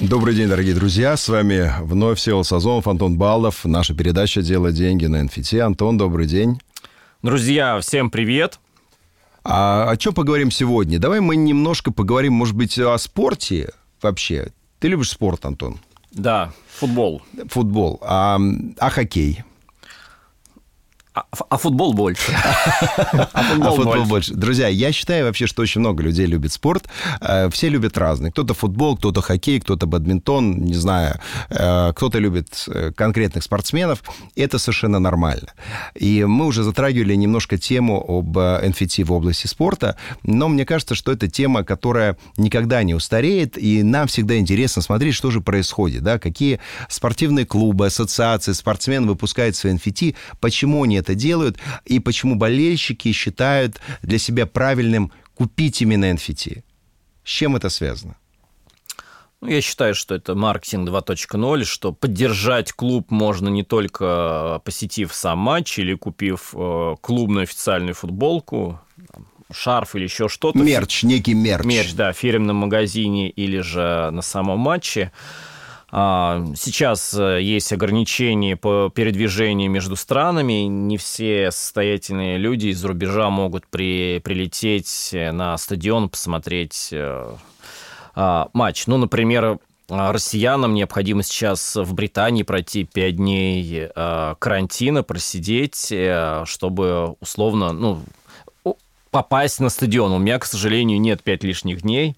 Добрый день, дорогие друзья. С вами вновь Сева Сазонов, Антон Балдов. Наша передача «Дело деньги» на NFT. Антон, добрый день. Друзья, всем привет. А о чем поговорим сегодня? Давай мы немножко поговорим, может быть, о спорте вообще. Ты любишь спорт, Антон? Да, футбол. Футбол. А, а хоккей? А, а футбол больше. А футбол больше. Друзья, я считаю вообще, что очень много людей любит спорт. Э, все любят разный. Кто-то футбол, кто-то хоккей, кто-то бадминтон, не знаю. Э, кто-то любит э, конкретных спортсменов. Это совершенно нормально. И мы уже затрагивали немножко тему об NFT в области спорта, но мне кажется, что это тема, которая никогда не устареет, и нам всегда интересно смотреть, что же происходит, да, какие спортивные клубы, ассоциации, спортсмены выпускают свои NFT, почему они это делают, и почему болельщики считают для себя правильным купить именно NFT. С чем это связано? Ну, я считаю, что это маркетинг 2.0, что поддержать клуб можно не только посетив сам матч или купив э, клубную официальную футболку, шарф или еще что-то. Мерч, некий мерч. Мерч, да, в фирменном магазине или же на самом матче. А, сейчас э, есть ограничения по передвижению между странами. Не все состоятельные люди из рубежа могут при, прилететь на стадион, посмотреть э, а, матч. Ну, например, россиянам необходимо сейчас в Британии пройти 5 дней э, карантина, просидеть, чтобы условно, ну, попасть на стадион. У меня, к сожалению, нет пять лишних дней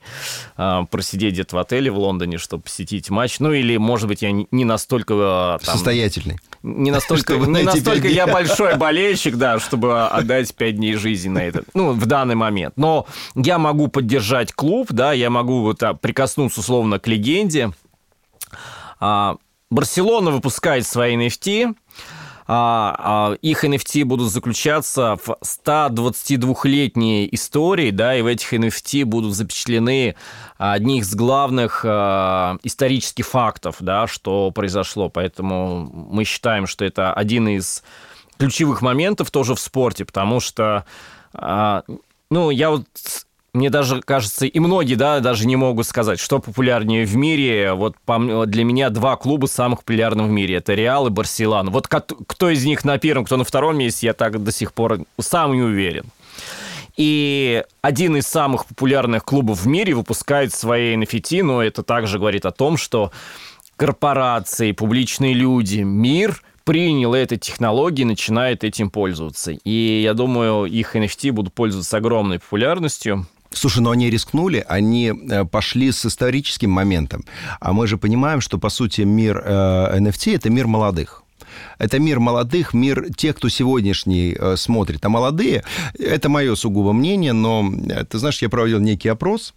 э, просидеть где-то в отеле в Лондоне, чтобы посетить матч. Ну, или, может быть, я не настолько... А, там, Состоятельный. Не настолько, не настолько я большой болельщик, да, чтобы отдать пять дней жизни на это. Ну, в данный момент. Но я могу поддержать клуб, да, я могу вот а, прикоснуться условно к легенде. А, Барселона выпускает свои NFT, а, а, их NFT будут заключаться в 122-летней истории, да, и в этих NFT будут запечатлены одни из главных а, исторических фактов, да, что произошло. Поэтому мы считаем, что это один из ключевых моментов тоже в спорте, потому что ну, я вот мне даже кажется, и многие, да, даже не могут сказать, что популярнее в мире. Вот для меня два клуба самых популярных в мире. Это Реал и Барселона. Вот кто из них на первом, кто на втором месте, я так до сих пор сам не уверен. И один из самых популярных клубов в мире выпускает свои NFT, но это также говорит о том, что корпорации, публичные люди, мир принял эти технологии, начинает этим пользоваться. И я думаю, их NFT будут пользоваться огромной популярностью. Слушай, но они рискнули, они э, пошли с историческим моментом. А мы же понимаем, что, по сути, мир э, NFT – это мир молодых. Это мир молодых, мир тех, кто сегодняшний э, смотрит. А молодые, это мое сугубо мнение, но, э, ты знаешь, я проводил некий опрос,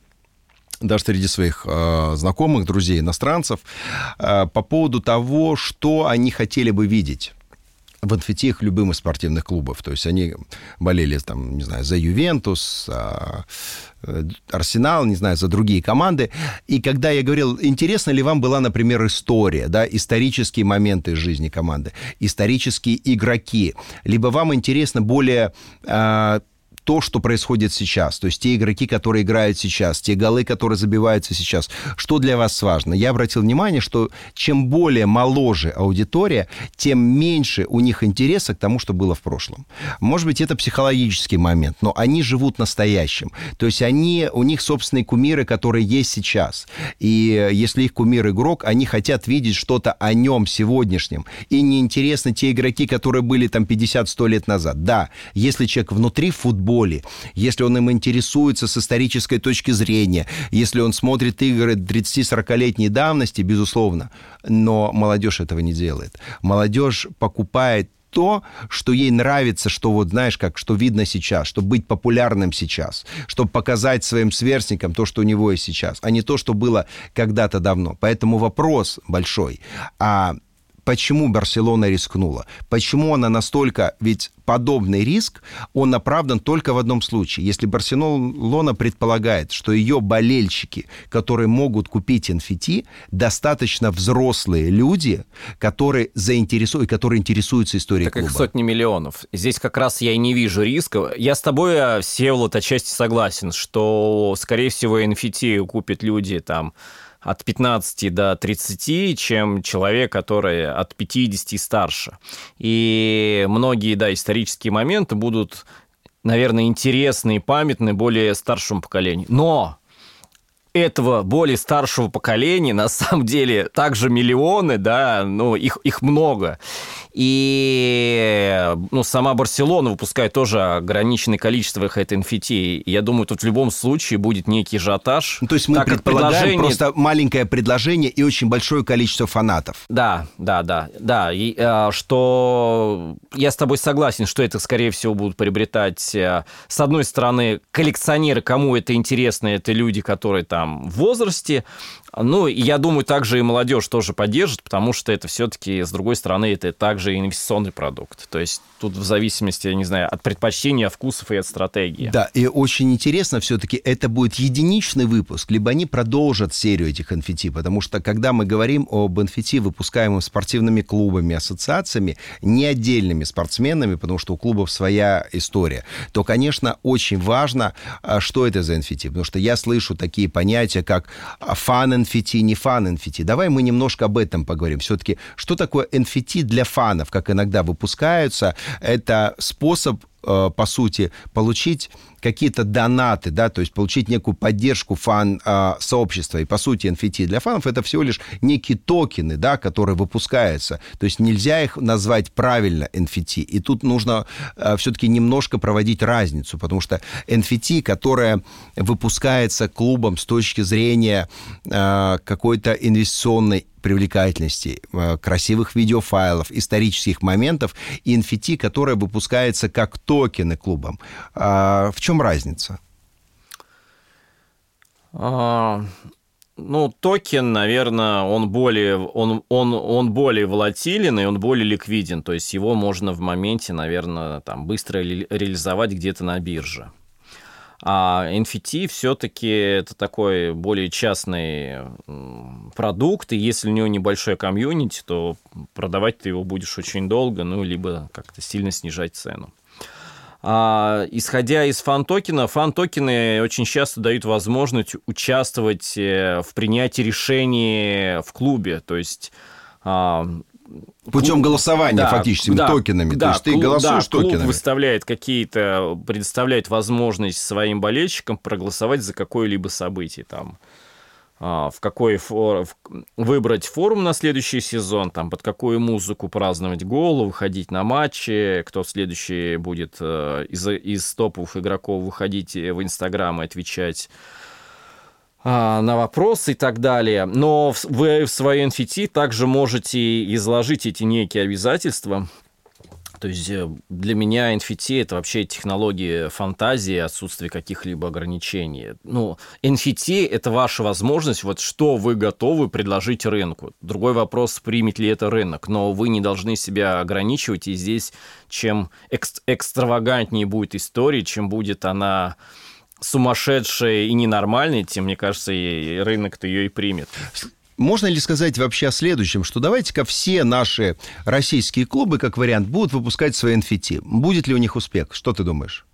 даже среди своих э, знакомых, друзей, иностранцев, э, по поводу того, что они хотели бы видеть в инфетиях любым из спортивных клубов. То есть они болели, там, не знаю, за Ювентус, э, Арсенал, не знаю, за другие команды. И когда я говорил, интересно ли вам была, например, история, да, исторические моменты из жизни команды, исторические игроки, либо вам интересно более а, то, что происходит сейчас, то есть те игроки, которые играют сейчас, те голы, которые забиваются сейчас. Что для вас важно? Я обратил внимание, что чем более моложе аудитория, тем меньше у них интереса к тому, что было в прошлом. Может быть, это психологический момент, но они живут настоящим. То есть они, у них собственные кумиры, которые есть сейчас. И если их кумир игрок, они хотят видеть что-то о нем сегодняшнем. И неинтересны те игроки, которые были там 50-100 лет назад. Да, если человек внутри футбола, боли, если он им интересуется с исторической точки зрения, если он смотрит игры 30-40-летней давности, безусловно, но молодежь этого не делает. Молодежь покупает то, что ей нравится, что вот, знаешь, как, что видно сейчас, чтобы быть популярным сейчас, чтобы показать своим сверстникам то, что у него есть сейчас, а не то, что было когда-то давно. Поэтому вопрос большой, а почему Барселона рискнула? Почему она настолько... Ведь подобный риск, он оправдан только в одном случае. Если Барселона предполагает, что ее болельщики, которые могут купить NFT, достаточно взрослые люди, которые заинтересуют, которые интересуются историей так клуба. их сотни миллионов. Здесь как раз я и не вижу риска. Я с тобой, э, Всеволод, отчасти согласен, что, скорее всего, NFT купят люди там от 15 до 30, чем человек, который от 50 и старше. И многие, да, исторические моменты будут, наверное, интересны и памятны более старшему поколению. Но этого более старшего поколения на самом деле также миллионы, да, ну, их, их много. И ну, сама Барселона выпускает тоже ограниченное количество их этой NFT. Я думаю, тут в любом случае будет некий ажиотаж. Ну, то есть мы предполагаем предложение... просто маленькое предложение и очень большое количество фанатов. Да, да, да, да. И, э, что я с тобой согласен, что это, скорее всего, будут приобретать, э, с одной стороны, коллекционеры, кому это интересно, это люди, которые там в возрасте, ну, я думаю, также и молодежь тоже поддержит, потому что это все-таки, с другой стороны, это также инвестиционный продукт. То есть тут в зависимости, я не знаю, от предпочтения, вкусов и от стратегии. Да, и очень интересно все-таки, это будет единичный выпуск, либо они продолжат серию этих NFT, потому что когда мы говорим об NFT, выпускаемом спортивными клубами, ассоциациями, не отдельными спортсменами, потому что у клубов своя история, то, конечно, очень важно, а, что это за NFT, потому что я слышу такие понятия, как фан NFT, не фан NFT. Давай мы немножко об этом поговорим. Все-таки, что такое NFT для фанов, как иногда выпускаются? Это способ Э, по сути, получить какие-то донаты, да, то есть получить некую поддержку фан-сообщества. И, по сути, NFT для фанов это всего лишь некие токены, да, которые выпускаются. То есть нельзя их назвать правильно NFT. И тут нужно э, все-таки немножко проводить разницу, потому что NFT, которая выпускается клубом с точки зрения э, какой-то инвестиционной привлекательности, красивых видеофайлов, исторических моментов и NFT, которая выпускается как токены клубом. А в чем разница? А, ну, токен, наверное, он более, он, он, он более волатилен и он более ликвиден. То есть его можно в моменте, наверное, там, быстро реализовать где-то на бирже. А NFT все-таки это такой более частный продукт, и если у него небольшой комьюнити, то продавать ты его будешь очень долго, ну, либо как-то сильно снижать цену. А, исходя из фан-токена, фан-токены очень часто дают возможность участвовать э, в принятии решений в клубе. То есть а, Путем голосования да, фактически, да, токенами. Да, То есть ты клуб, голосуешь да, токенами. Клуб выставляет какие-то, предоставляет возможность своим болельщикам проголосовать за какое-либо событие. Там, в какой фор... выбрать форум на следующий сезон, там, под какую музыку праздновать гол, выходить на матчи, кто следующий будет э, из, из топовых игроков выходить в Инстаграм и отвечать а, на вопросы и так далее. Но вы в своей NFT также можете изложить эти некие обязательства. То есть э, для меня NFT это вообще технология фантазии, отсутствие каких-либо ограничений. Ну, NFT это ваша возможность, вот что вы готовы предложить рынку. Другой вопрос, примет ли это рынок, но вы не должны себя ограничивать, и здесь чем экстравагантнее будет история, чем будет она сумасшедшая и ненормальная, тем, мне кажется, и рынок-то ее и примет. Можно ли сказать вообще о следующем, что давайте-ка все наши российские клубы, как вариант, будут выпускать свои NFT? Будет ли у них успех? Что ты думаешь?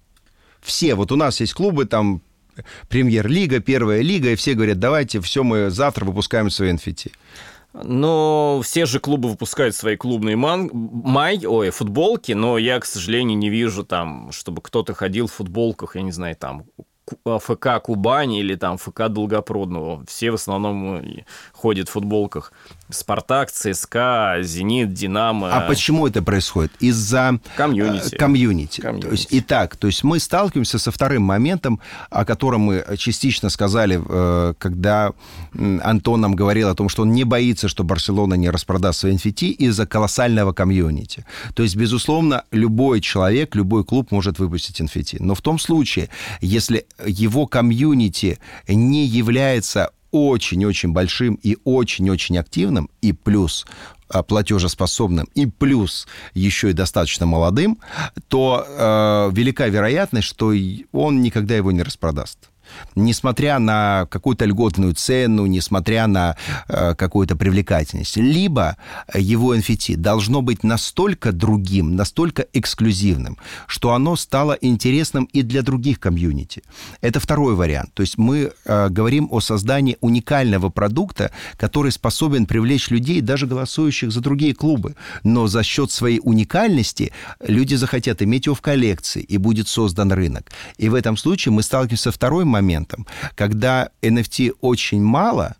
Все. Вот у нас есть клубы, там премьер-лига, первая лига, и все говорят, давайте, все, мы завтра выпускаем свои NFT. Но все же клубы выпускают свои клубные ман... май, ой, футболки, но я, к сожалению, не вижу там, чтобы кто-то ходил в футболках, я не знаю, там, ФК Кубани или там ФК Долгопрудного. Все в основном э, ходят в футболках. Спартак, ЦСКА, Зенит, Динамо. А почему это происходит? Из-за комьюнити. комьюнити. комьюнити. То есть, итак, то есть мы сталкиваемся со вторым моментом, о котором мы частично сказали, э, когда Антон нам говорил о том, что он не боится, что Барселона не распродаст свои NFT из-за колоссального комьюнити. То есть, безусловно, любой человек, любой клуб может выпустить NFT. Но в том случае, если его комьюнити не является очень-очень большим и очень-очень активным, и плюс а, платежеспособным и плюс еще и достаточно молодым, то э, велика вероятность, что он никогда его не распродаст несмотря на какую-то льготную цену, несмотря на э, какую-то привлекательность. Либо его NFT должно быть настолько другим, настолько эксклюзивным, что оно стало интересным и для других комьюнити. Это второй вариант. То есть мы э, говорим о создании уникального продукта, который способен привлечь людей, даже голосующих за другие клубы. Но за счет своей уникальности люди захотят иметь его в коллекции, и будет создан рынок. И в этом случае мы сталкиваемся со второй моментом, когда NFT очень мало,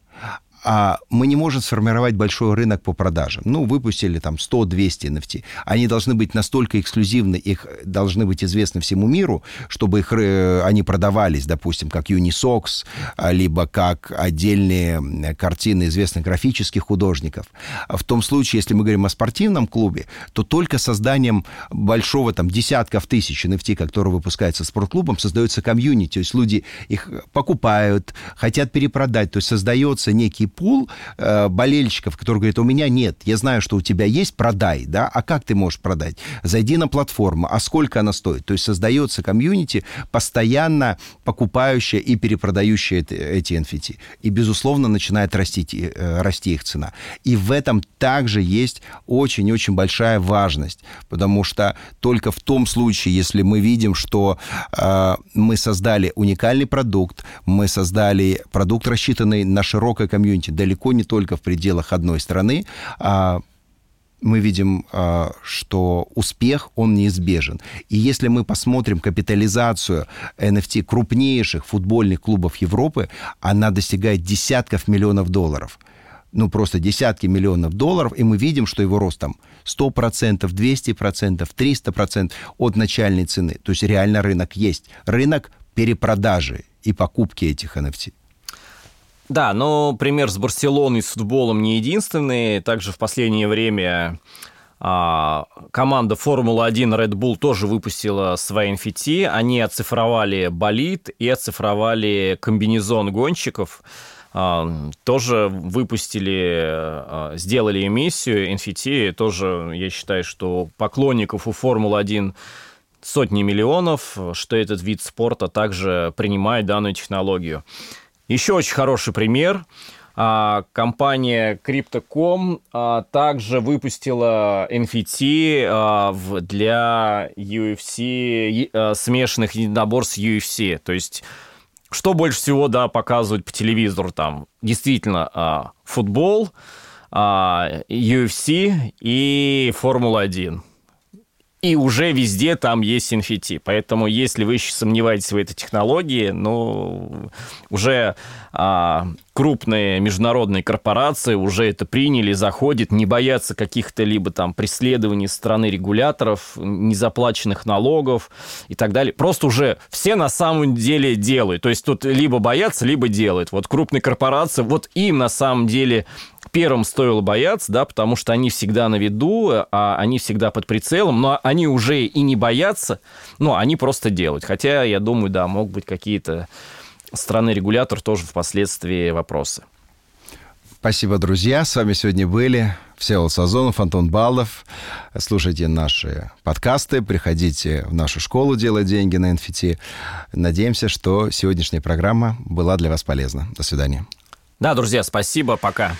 а мы не можем сформировать большой рынок по продажам. Ну, выпустили там 100-200 NFT. Они должны быть настолько эксклюзивны, их должны быть известны всему миру, чтобы их, э, они продавались, допустим, как Unisox, а, либо как отдельные картины известных графических художников. В том случае, если мы говорим о спортивном клубе, то только созданием большого там десятков тысяч NFT, которые выпускаются спортклубом, создается комьюнити. То есть люди их покупают, хотят перепродать. То есть создается некий пул э, болельщиков, которые говорят, у меня нет, я знаю, что у тебя есть, продай, да, а как ты можешь продать? Зайди на платформу, а сколько она стоит? То есть создается комьюнити, постоянно покупающая и перепродающая эти NFT. И, безусловно, начинает расти, э, расти их цена. И в этом также есть очень-очень большая важность, потому что только в том случае, если мы видим, что э, мы создали уникальный продукт, мы создали продукт, рассчитанный на широкое комьюнити, комьюнити далеко не только в пределах одной страны, а мы видим, а, что успех, он неизбежен. И если мы посмотрим капитализацию NFT крупнейших футбольных клубов Европы, она достигает десятков миллионов долларов. Ну, просто десятки миллионов долларов, и мы видим, что его рост там 100%, 200%, 300% от начальной цены. То есть реально рынок есть. Рынок перепродажи и покупки этих NFT. Да, но пример с Барселоной с футболом не единственный. Также в последнее время а, команда Формула-1 Red Bull тоже выпустила свои NFT. Они оцифровали болид и оцифровали комбинезон гонщиков. А, тоже выпустили, а, сделали эмиссию NFT. Тоже, я считаю, что поклонников у Формулы-1 сотни миллионов, что этот вид спорта также принимает данную технологию. Еще очень хороший пример. А, компания Crypto.com а, также выпустила NFT а, для UFC, смешанных единоборств UFC. То есть, что больше всего, да, показывают по телевизору там? Действительно, футбол, UFC и Формула-1 и уже везде там есть NFT. Поэтому, если вы еще сомневаетесь в этой технологии, ну, уже а, крупные международные корпорации уже это приняли, заходят, не боятся каких-то либо там преследований страны регуляторов, незаплаченных налогов и так далее. Просто уже все на самом деле делают. То есть тут либо боятся, либо делают. Вот крупные корпорации, вот им на самом деле первым стоило бояться, да, потому что они всегда на виду, а они всегда под прицелом, но они уже и не боятся, но они просто делают. Хотя, я думаю, да, могут быть какие-то страны-регулятор тоже впоследствии вопросы. Спасибо, друзья. С вами сегодня были Всеволод Сазонов, Антон Балдов. Слушайте наши подкасты, приходите в нашу школу «Делать деньги» на NFT. Надеемся, что сегодняшняя программа была для вас полезна. До свидания. Да, друзья, спасибо, пока.